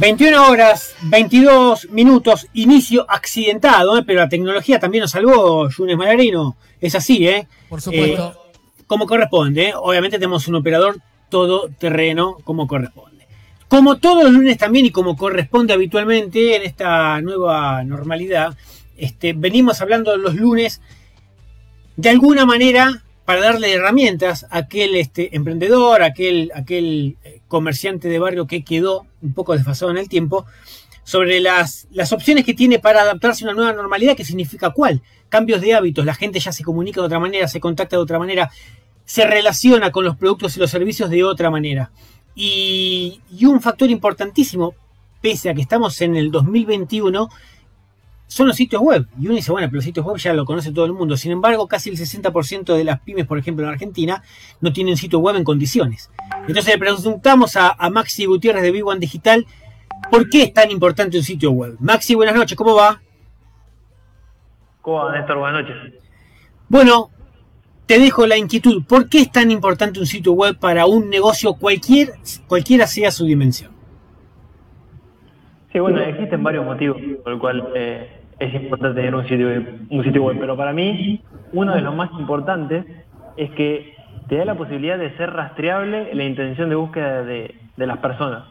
21 horas, 22 minutos, inicio accidentado, ¿eh? pero la tecnología también nos salvó, Yunes Malarino. Es así, ¿eh? Por supuesto. Eh, como corresponde, ¿eh? obviamente tenemos un operador todoterreno como corresponde. Como todos los lunes también y como corresponde habitualmente en esta nueva normalidad, este, venimos hablando los lunes de alguna manera para darle herramientas a aquel este, emprendedor, aquel, aquel eh, comerciante de barrio que quedó un poco desfasado en el tiempo, sobre las, las opciones que tiene para adaptarse a una nueva normalidad, que significa cuál. Cambios de hábitos, la gente ya se comunica de otra manera, se contacta de otra manera, se relaciona con los productos y los servicios de otra manera. Y, y un factor importantísimo, pese a que estamos en el 2021, son los sitios web. Y uno dice, bueno, pero los sitios web ya lo conoce todo el mundo. Sin embargo, casi el 60% de las pymes, por ejemplo, en Argentina, no tienen sitio web en condiciones. Entonces le preguntamos a, Maxi Gutiérrez de Big One Digital, ¿por qué es tan importante un sitio web? Maxi, buenas noches, ¿cómo va? ¿Cómo va, Néstor? Buenas noches. Bueno, te dejo la inquietud. ¿Por qué es tan importante un sitio web para un negocio cualquier, cualquiera sea su dimensión? Sí, bueno, existen varios motivos por el cual eh, es importante tener un sitio, web, un sitio web, pero para mí uno de los más importantes es que te da la posibilidad de ser rastreable la intención de búsqueda de, las personas.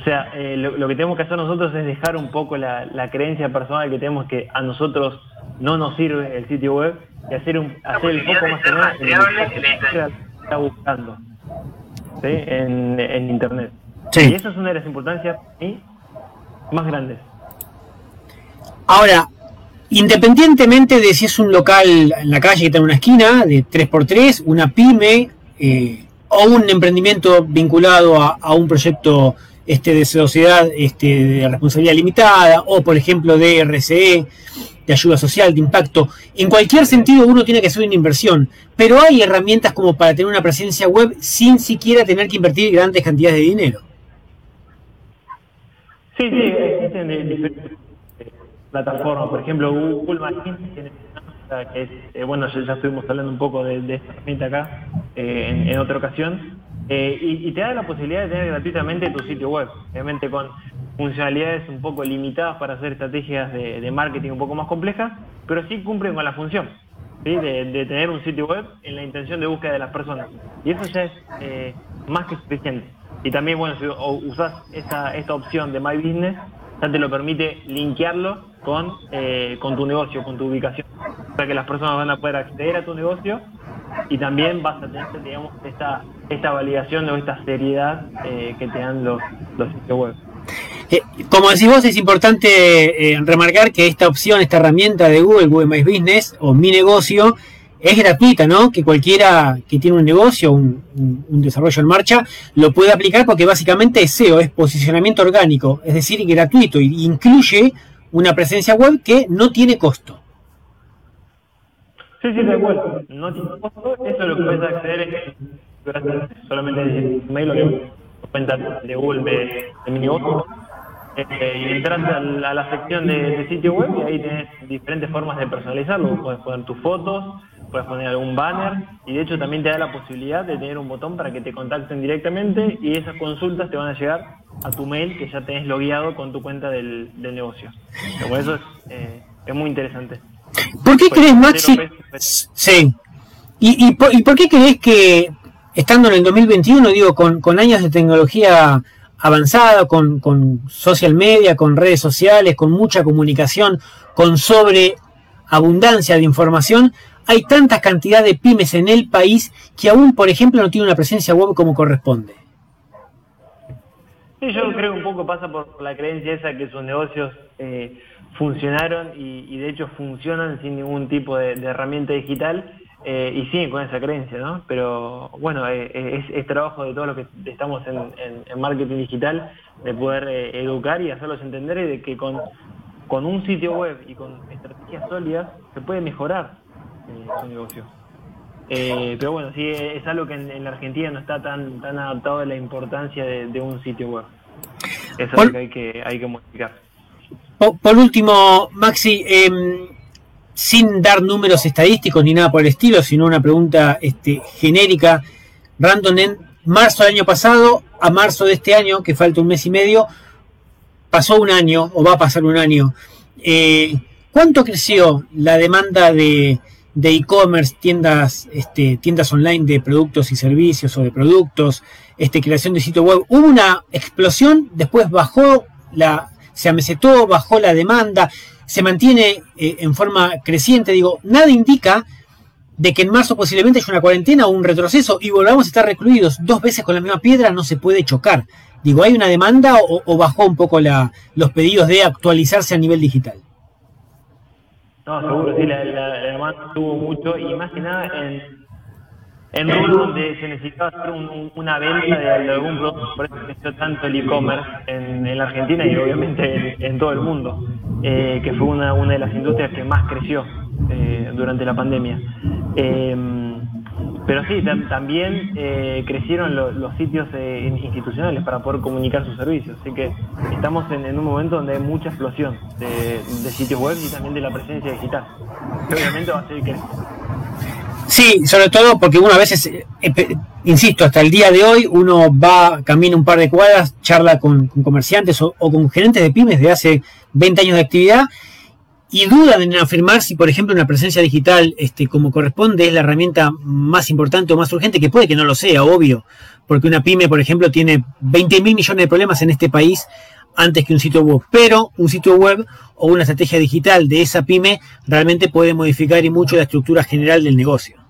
O sea, eh, lo, que tenemos que hacer nosotros es dejar un poco la, creencia personal que tenemos que a nosotros no nos sirve el sitio web y hacer, un, hacer el foco más que que está buscando en, en Internet. Y eso es una de las importancias más grandes. Ahora, independientemente de si es un local en la calle que está en una esquina, de 3x3, una pyme eh, o un emprendimiento vinculado a, un proyecto este, de sociedad este, de responsabilidad limitada o, por ejemplo, de RCE, de ayuda social, de impacto, en cualquier sentido uno tiene que hacer una inversión, pero hay herramientas como para tener una presencia web sin siquiera tener que invertir grandes cantidades de dinero. Sí, sí, existen diferentes plataformas, por ejemplo Google My tiene que es, eh, bueno, ya, estuvimos hablando un poco de, esta herramienta acá eh, en, otra ocasión, eh, y, te da la posibilidad de tener gratuitamente tu sitio web, obviamente con funcionalidades un poco limitadas para hacer estrategias de, marketing un poco más complejas, pero sí cumplen con la función de, tener un sitio web en la intención de búsqueda de las personas. Y eso ya es más que suficiente. Y también, bueno, si usas esta, esta opción de My Business, ya te lo permite linkearlo con, eh, con tu negocio, con tu ubicación. Sea que las personas van a poder acceder a tu negocio y también vas a tener, digamos, esta, esta validación o esta seriedad eh, que te dan los, los sitios web. Eh, como decís vos, es importante remarcar que esta opción, esta herramienta de Google, Google My Business o Mi Negocio, es gratuita, ¿no? Que cualquiera que tiene un negocio, un, desarrollo en marcha, lo puede aplicar porque básicamente es SEO, es posicionamiento orgánico, es decir, gratuito, incluye una presencia web que no tiene costo. Sí, sí, de acuerdo. No tiene costo, eso es lo que puedes acceder solamente el mail o cuenta de Google de, mi negocio. Eh, y entras a la, sección de, sitio web y ahí tienes diferentes formas de personalizarlo. Puedes poner tus fotos, puedes poner algún banner y de hecho también te da la posibilidad de tener un botón para que te contacten directamente y esas consultas te van a llegar a tu mail que ya tenés logueado con tu cuenta del, negocio. Por eso es, eh, es muy interesante. ¿Por qué crees, Maxi? Sí. ¿Y, y, por, ¿Y por qué crees que, estando en el 2021, digo, con, con años de tecnología avanzada, con, con social media, con redes sociales, con mucha comunicación, con sobreabundancia de información, hay tanta cantidad de pymes en el país que aún, por ejemplo, no tiene una presencia web como corresponde. Sí, yo creo que un poco pasa por la creencia esa que sus negocios eh, funcionaron y, de hecho funcionan sin ningún tipo de, herramienta digital eh, y siguen con esa creencia, ¿no? Pero bueno, eh, es, trabajo de todos los que estamos en, marketing digital de poder educar y hacerlos entender y de que con un sitio web y con estrategias sólidas se puede mejorar su negocio. Eh, pero bueno, sí, es algo que en, la Argentina no está tan, tan adaptado a la importancia de, un sitio web. Es algo que hay que, hay que modificar. Por, último, Maxi, em, sin dar números estadísticos ni nada por el estilo, sino una pregunta este, genérica, random en marzo del año pasado a marzo de este año, que falta un mes y medio, pasó un año o va a pasar un año. Eh, ¿Cuánto creció la demanda de e-commerce, tiendas, este, tiendas online de productos y servicios o de productos, este, creación de sitio web? Hubo una explosión, después bajó la, se amesetó, bajó la demanda, se mantiene eh, en forma creciente. Digo, nada indica de que en marzo posiblemente haya una cuarentena o un retroceso y volvamos a estar recluidos dos veces con la misma piedra, no se puede chocar. Digo, ¿hay una demanda o, bajó un poco la, los pedidos de actualizarse a nivel digital? No, seguro, sí, la, demanda tuvo mucho y más que nada en, en donde se necesitaba hacer una venta de, algún producto, por eso creció tanto el e-commerce en, la Argentina y obviamente en, todo el mundo, eh, que fue una, una de las industrias que más creció eh, durante la pandemia. Em, pero sí, también eh, crecieron los sitios eh, institucionales para poder comunicar sus servicios. Así que estamos en, un momento donde hay mucha explosión de, sitios web y también de la presencia digital. Que obviamente va a ser que... Sí, sobre todo porque uno a veces, insisto, hasta el día de hoy uno va, camina un par de cuadras, charla con, comerciantes o, o, con gerentes de pymes de hace 20 años de actividad y dudan en afirmar si, por ejemplo, una presencia digital, este, como corresponde, es la herramienta más importante o más urgente, que puede que no lo sea, obvio, porque una pyme, por ejemplo, tiene 20 mil millones de problemas en este país antes que un sitio web, pero un sitio web o una estrategia digital de esa pyme realmente puede modificar y mucho la estructura general del negocio.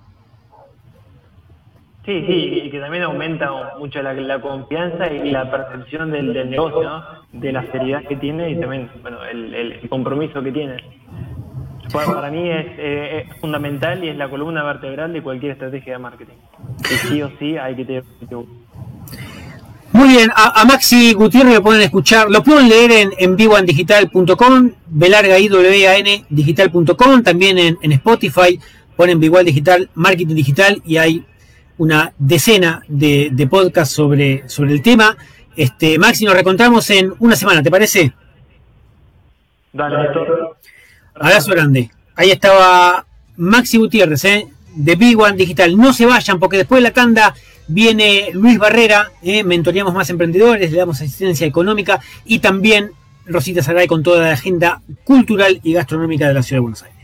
Sí, sí, y que también aumenta mucho la, confianza y la percepción del, negocio, de la seriedad que tiene y también bueno, el, compromiso que tiene. para mí eh, es, fundamental y es la columna vertebral de cualquier estrategia de marketing. Sí o sí hay que tener muy bien, a, Maxi Gutiérrez lo pueden escuchar, lo pueden leer en, en vivoandigital.com, belarga digital.com, también en, en Spotify, ponen Vigual Digital, Marketing Digital y hay una decena de, de podcasts sobre, sobre el tema. Este, Maxi, nos recontamos en una semana, ¿te parece? Dale, Héctor. Abrazo grande. Ahí estaba Maxi Gutiérrez, ¿eh? de Big One Digital. No se vayan, porque después de la tanda viene Luis Barrera, ¿eh? mentoreamos más emprendedores, le damos asistencia económica y también Rosita Saray con toda la agenda cultural y gastronómica de la ciudad de Buenos Aires.